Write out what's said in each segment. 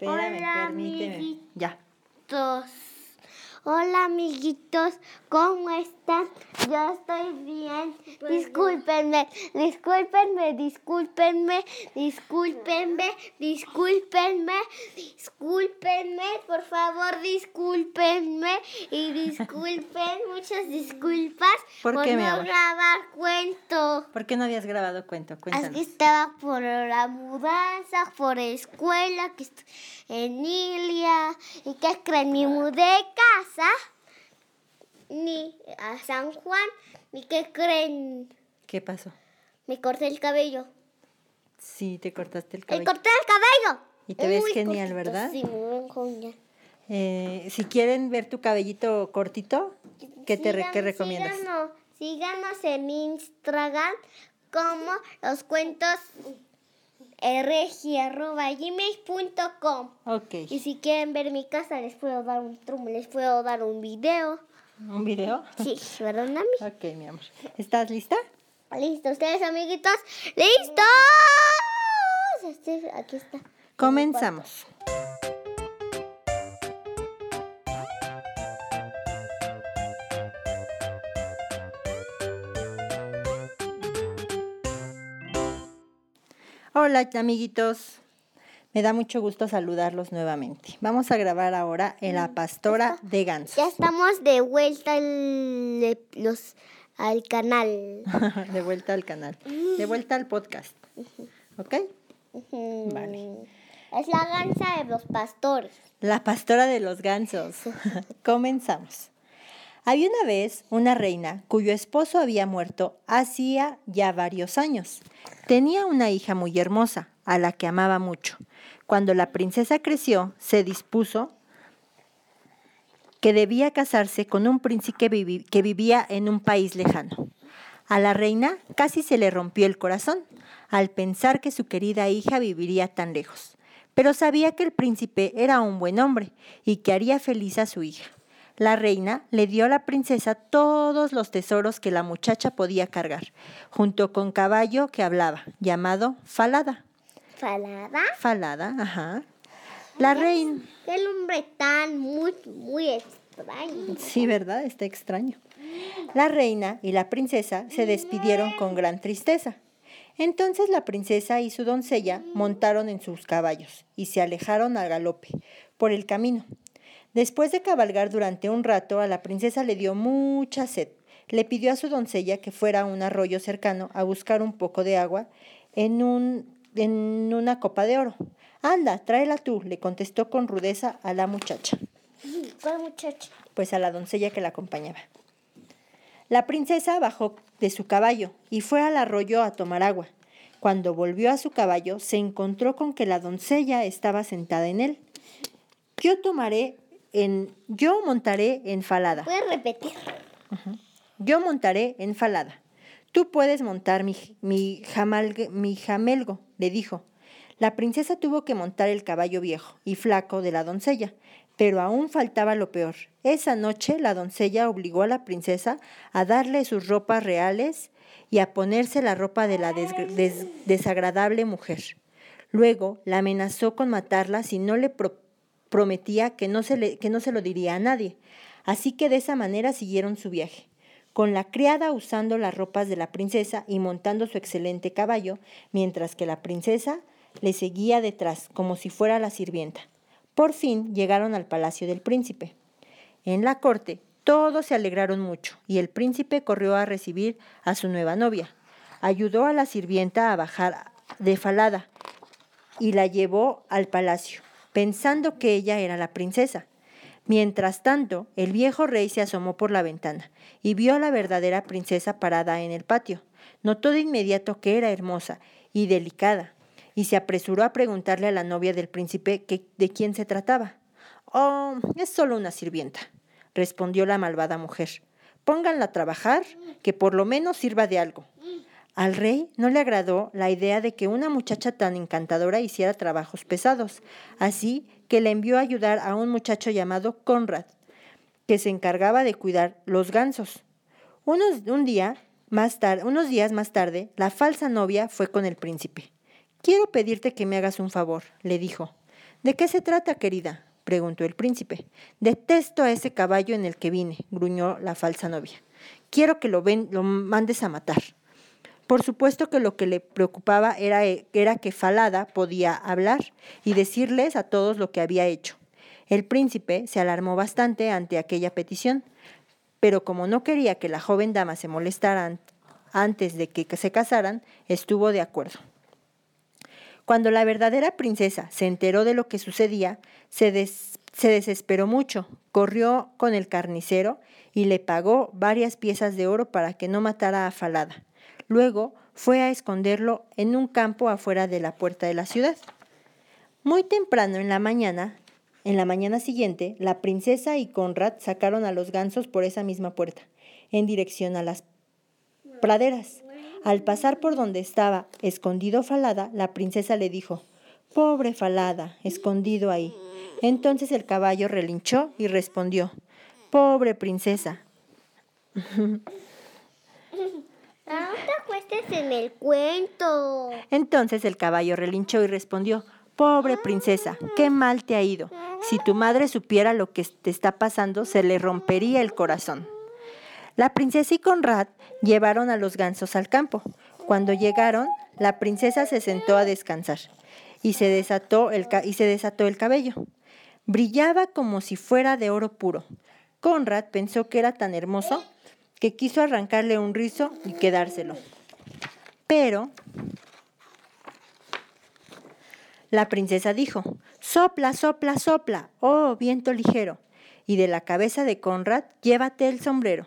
Espérame, Hola, permíteme. amiguitos. Ya. Hola amiguitos, ¿cómo están? Yo estoy bien. Discúlpenme, discúlpenme, discúlpenme, discúlpenme, discúlpenme, discúlpenme, por favor, discúlpenme y disculpen, muchas disculpas ¿Por qué, mi no grabar cuento. ¿Por qué no habías grabado cuento? Es que Cuéntanos. estaba por la mudanza, por escuela, que estoy en Ilia. ¿Y qué creen? Ni mudé de casa, ni a San Juan, ni qué creen. ¿Qué pasó? Me corté el cabello. Sí, te cortaste el ¡Me cabello. corté el cabello! Y te ves Muy genial, cortito, ¿verdad? Sí, me genial. Eh, si quieren ver tu cabellito cortito, ¿qué te qué recomiendas? Síganos, síganos en Instagram como los cuentos regi.gmail.com Ok. Y si quieren ver mi casa, les puedo dar un trumo, les puedo dar un video. ¿Un video? Sí, ¿verdad, Nami? Ok, mi amor. ¿Estás lista? Listo, ustedes, amiguitos. ¡Listos! Este, aquí está. Comenzamos. Hola amiguitos, me da mucho gusto saludarlos nuevamente. Vamos a grabar ahora en La Pastora de Ya Gansos. estamos de vuelta al, los, al canal. de vuelta al canal, de vuelta al podcast. ¿Ok? Vale. Es la gansa de los pastores. La pastora de los gansos. Comenzamos. Había una vez una reina cuyo esposo había muerto hacía ya varios años. Tenía una hija muy hermosa, a la que amaba mucho. Cuando la princesa creció, se dispuso que debía casarse con un príncipe que, vivía en un país lejano. A la reina casi se le rompió el corazón al pensar que su querida hija viviría tan lejos, pero sabía que el príncipe era un buen hombre y que haría feliz a su hija. La reina le dio a la princesa todos los tesoros que la muchacha podía cargar, junto con caballo que hablaba, llamado Falada. Falada. Falada, ajá. La reina... Qué hombre tan muy, muy extraño. Sí, ¿verdad? Está extraño. La reina y la princesa se despidieron con gran tristeza. Entonces la princesa y su doncella montaron en sus caballos y se alejaron al galope por el camino. Después de cabalgar durante un rato, a la princesa le dio mucha sed. Le pidió a su doncella que fuera a un arroyo cercano a buscar un poco de agua en, un, en una copa de oro. Anda, tráela tú, le contestó con rudeza a la muchacha ¿Cuál muchacha? pues a la doncella que la acompañaba. La princesa bajó de su caballo y fue al arroyo a tomar agua. Cuando volvió a su caballo, se encontró con que la doncella estaba sentada en él. Yo tomaré en, yo montaré en falada. ¿Puedes repetir? Yo montaré en falada. Tú puedes montar mi, mi, mi jamelgo, le dijo. La princesa tuvo que montar el caballo viejo y flaco de la doncella, pero aún faltaba lo peor. Esa noche la doncella obligó a la princesa a darle sus ropas reales y a ponerse la ropa de la desgr- des- desagradable mujer. Luego la amenazó con matarla si no le pro- prometía que no, se le- que no se lo diría a nadie. Así que de esa manera siguieron su viaje, con la criada usando las ropas de la princesa y montando su excelente caballo, mientras que la princesa le seguía detrás, como si fuera la sirvienta. Por fin llegaron al palacio del príncipe. En la corte todos se alegraron mucho y el príncipe corrió a recibir a su nueva novia. Ayudó a la sirvienta a bajar de falada y la llevó al palacio, pensando que ella era la princesa. Mientras tanto, el viejo rey se asomó por la ventana y vio a la verdadera princesa parada en el patio. Notó de inmediato que era hermosa y delicada, y se apresuró a preguntarle a la novia del príncipe de quién se trataba. Oh, es solo una sirvienta, respondió la malvada mujer. Pónganla a trabajar, que por lo menos sirva de algo. Al rey no le agradó la idea de que una muchacha tan encantadora hiciera trabajos pesados, así que le envió a ayudar a un muchacho llamado Conrad, que se encargaba de cuidar los gansos. Unos, un día más unos días más tarde, la falsa novia fue con el príncipe. Quiero pedirte que me hagas un favor, le dijo. ¿De qué se trata, querida? preguntó el príncipe. Detesto a ese caballo en el que vine, gruñó la falsa novia. Quiero que lo, ven, lo mandes a matar. Por supuesto que lo que le preocupaba era, era que Falada podía hablar y decirles a todos lo que había hecho. El príncipe se alarmó bastante ante aquella petición, pero como no quería que la joven dama se molestara antes de que se casaran, estuvo de acuerdo. Cuando la verdadera princesa se enteró de lo que sucedía, se, desesperó mucho, corrió con el carnicero y le pagó varias piezas de oro para que no matara a Falada. Luego fue a esconderlo en un campo afuera de la puerta de la ciudad. Muy temprano en la mañana, en la mañana siguiente, la princesa y Conrad sacaron a los gansos por esa misma puerta, en dirección a las praderas. Al pasar por donde estaba escondido Falada, la princesa le dijo, Pobre Falada, escondido ahí. Entonces el caballo relinchó y respondió, Pobre princesa. No te acuestes en el cuento. Entonces el caballo relinchó y respondió, Pobre princesa, qué mal te ha ido. Si tu madre supiera lo que te está pasando, se le rompería el corazón. La princesa y Conrad llevaron a los gansos al campo. Cuando llegaron, la princesa se sentó a descansar y se desató el, y se desató el cabello. Brillaba como si fuera de oro puro. Conrad pensó que era tan hermoso que quiso arrancarle un rizo y quedárselo. Pero la princesa dijo, Sopla, sopla, sopla, oh viento ligero. Y de la cabeza de Conrad, llévate el sombrero.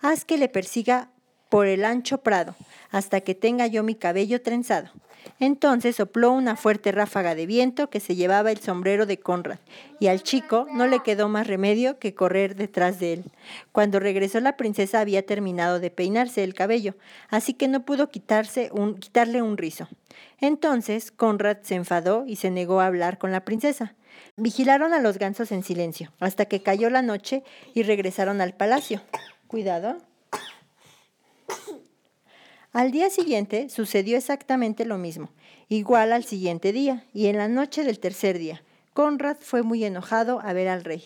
Haz que le persiga por el ancho prado, hasta que tenga yo mi cabello trenzado. Entonces sopló una fuerte ráfaga de viento que se llevaba el sombrero de Conrad, y al chico no le quedó más remedio que correr detrás de él. Cuando regresó la princesa había terminado de peinarse el cabello, así que no pudo quitarse un, quitarle un rizo. Entonces Conrad se enfadó y se negó a hablar con la princesa. Vigilaron a los gansos en silencio, hasta que cayó la noche y regresaron al palacio. Cuidado. Al día siguiente sucedió exactamente lo mismo, igual al siguiente día y en la noche del tercer día. Conrad fue muy enojado a ver al rey.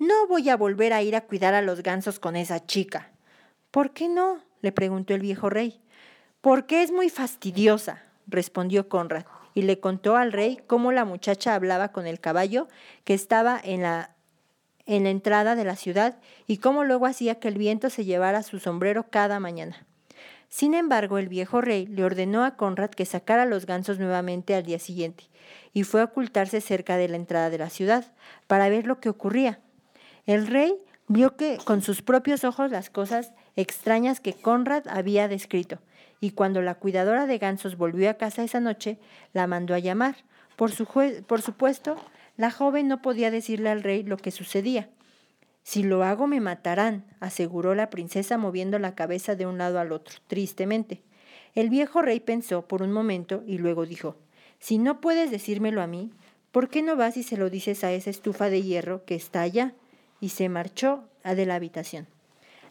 No voy a volver a ir a cuidar a los gansos con esa chica. ¿Por qué no? le preguntó el viejo rey. Porque es muy fastidiosa, respondió Conrad, y le contó al rey cómo la muchacha hablaba con el caballo que estaba en la, en la entrada de la ciudad y cómo luego hacía que el viento se llevara su sombrero cada mañana. Sin embargo, el viejo rey le ordenó a Conrad que sacara los gansos nuevamente al día siguiente, y fue a ocultarse cerca de la entrada de la ciudad, para ver lo que ocurría. El rey vio que con sus propios ojos las cosas extrañas que Conrad había descrito, y cuando la cuidadora de gansos volvió a casa esa noche, la mandó a llamar. Por, por supuesto, la joven no podía decirle al rey lo que sucedía, si lo hago me matarán, aseguró la princesa moviendo la cabeza de un lado al otro, tristemente. El viejo rey pensó por un momento y luego dijo, Si no puedes decírmelo a mí, ¿por qué no vas y se lo dices a esa estufa de hierro que está allá? Y se marchó a de la habitación.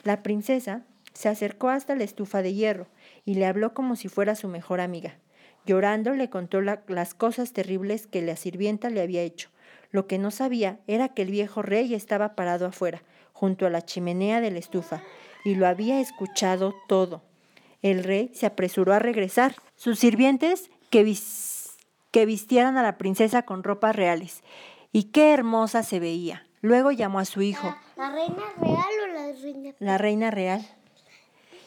La princesa se acercó hasta la estufa de hierro y le habló como si fuera su mejor amiga. Llorando le contó las cosas terribles que la sirvienta le había hecho lo que no sabía era que el viejo rey estaba parado afuera, junto a la chimenea de la estufa, y lo había escuchado todo. El rey se apresuró a regresar. Sus sirvientes que, que vistieran a la princesa con ropas reales. Y qué hermosa se veía. Luego llamó a su hijo. ¿La, reina real o la reina? La reina real.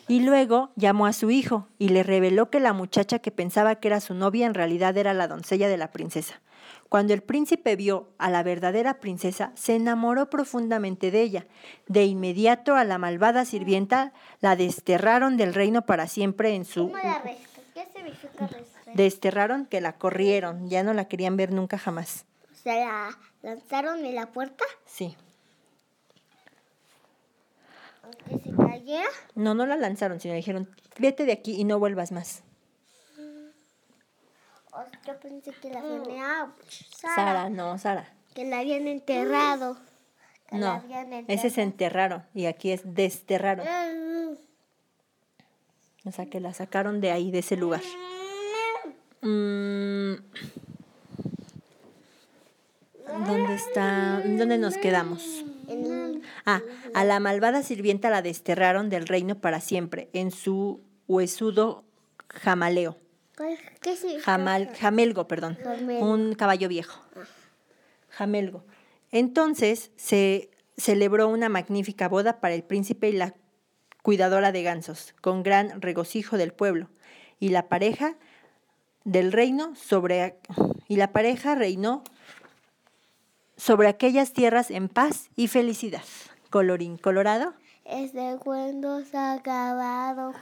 Y luego llamó a su hijo y le reveló que la muchacha que pensaba que era su novia en realidad era la doncella de la princesa. Cuando el príncipe vio a la verdadera princesa, se enamoró profundamente de ella. De inmediato a la malvada sirvienta la desterraron del reino para siempre en su... ¿Cómo la ¿Qué significa Desterraron que la corrieron, ya no la querían ver nunca jamás. O sea, ¿la lanzaron en la puerta? Sí. ¿Aunque se cayera? No, no la lanzaron, sino dijeron, vete de aquí y no vuelvas más. Yo pensé que la venía Sara. Sara, no, Sara. Que la habían enterrado. no, ese es enterraron y aquí es desterraron. O sea, que la sacaron de ahí, de ese lugar. Mm. está. ¿en ¿Dónde nos quedamos? Ah, a la malvada sirvienta la desterraron del reino para siempre en su huesudo jamaleo. ¿Cuál- ¿Qué significa? Jamal, jamelgo, perdón. Jamelgo. Un caballo viejo. Jamelgo. Entonces se celebró una magnífica boda para el príncipe y la cuidadora de gansos, con gran regocijo del pueblo. Y la pareja del reino sobre y la pareja reinó sobre aquellas tierras en paz y felicidad. Colorín colorado. Este cuento se ha acabado,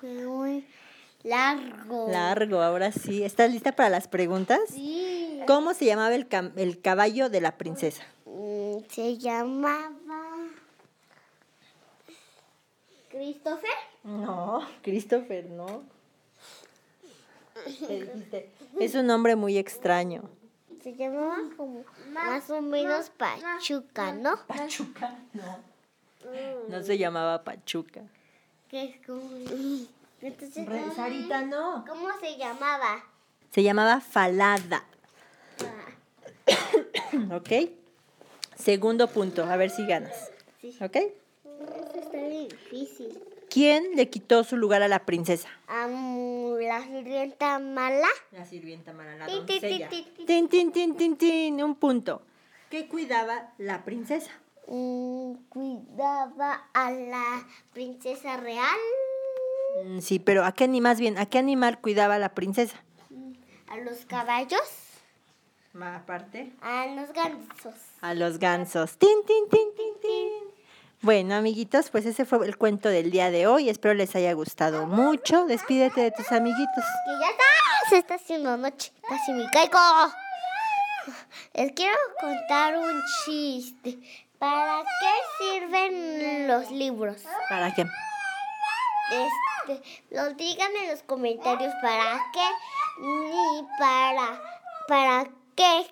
largo. Largo, ahora sí. ¿Estás lista para las preguntas? Sí. ¿Cómo se llamaba el, cam- el caballo de la princesa? Mm, Se llamaba. ¿Christopher? No, Christopher, no. ¿Qué dijiste? Es un nombre muy extraño. Se llamaba como más o menos Pachuca, ¿no? Pachuca, no. No se llamaba Pachuca. Que es como. Entonces, Re- Sarita, no. ¿cómo se llamaba? Se llamaba Falada. Ah, ¿Ok? Segundo punto, a ver si ganas. sí. ¿Ok? Eso está difícil. ¿Quién le quitó su lugar a la princesa? Am, la sirvienta mala. La sirvienta mala, la Tin, tin, doncella. tin, tin, Tin, tin, tin, tin, tin, un punto. ¿Qué cuidaba la princesa? Mm, cuidaba a la princesa real. Mm, Sí, pero ¿a qué animal, bien, a qué animal cuidaba la princesa? A los caballos. Más aparte. A los gansos. A los gansos. Tin, tin, tin, tin, tin. Bueno, amiguitos, pues ese fue el cuento del día de hoy. Espero les haya gustado mucho. Despídete de tus amiguitos. Que ya está. Se está haciendo noche. Casi me caigo. Les quiero contar un chiste. ¿Para qué sirven los libros? ¿Para qué? Este, los digan en los comentarios para qué ni para para qué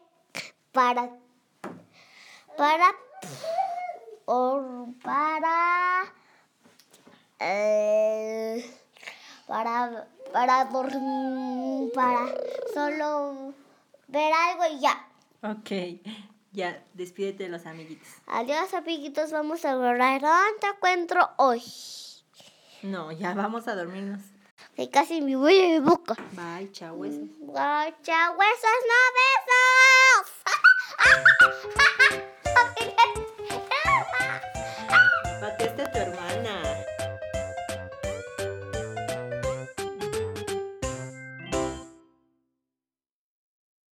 para para o para eh, para para dormir para solo ver algo y ya. Ok, ya, despídete de los amiguitos. Adiós amiguitos, vamos a ver dónde encuentro hoy. No, ya vamos a dormirnos. Que casi me voy y me busco. Bye, chao huesos. Bye, chao huesos, no besos. Ah, ah, ah,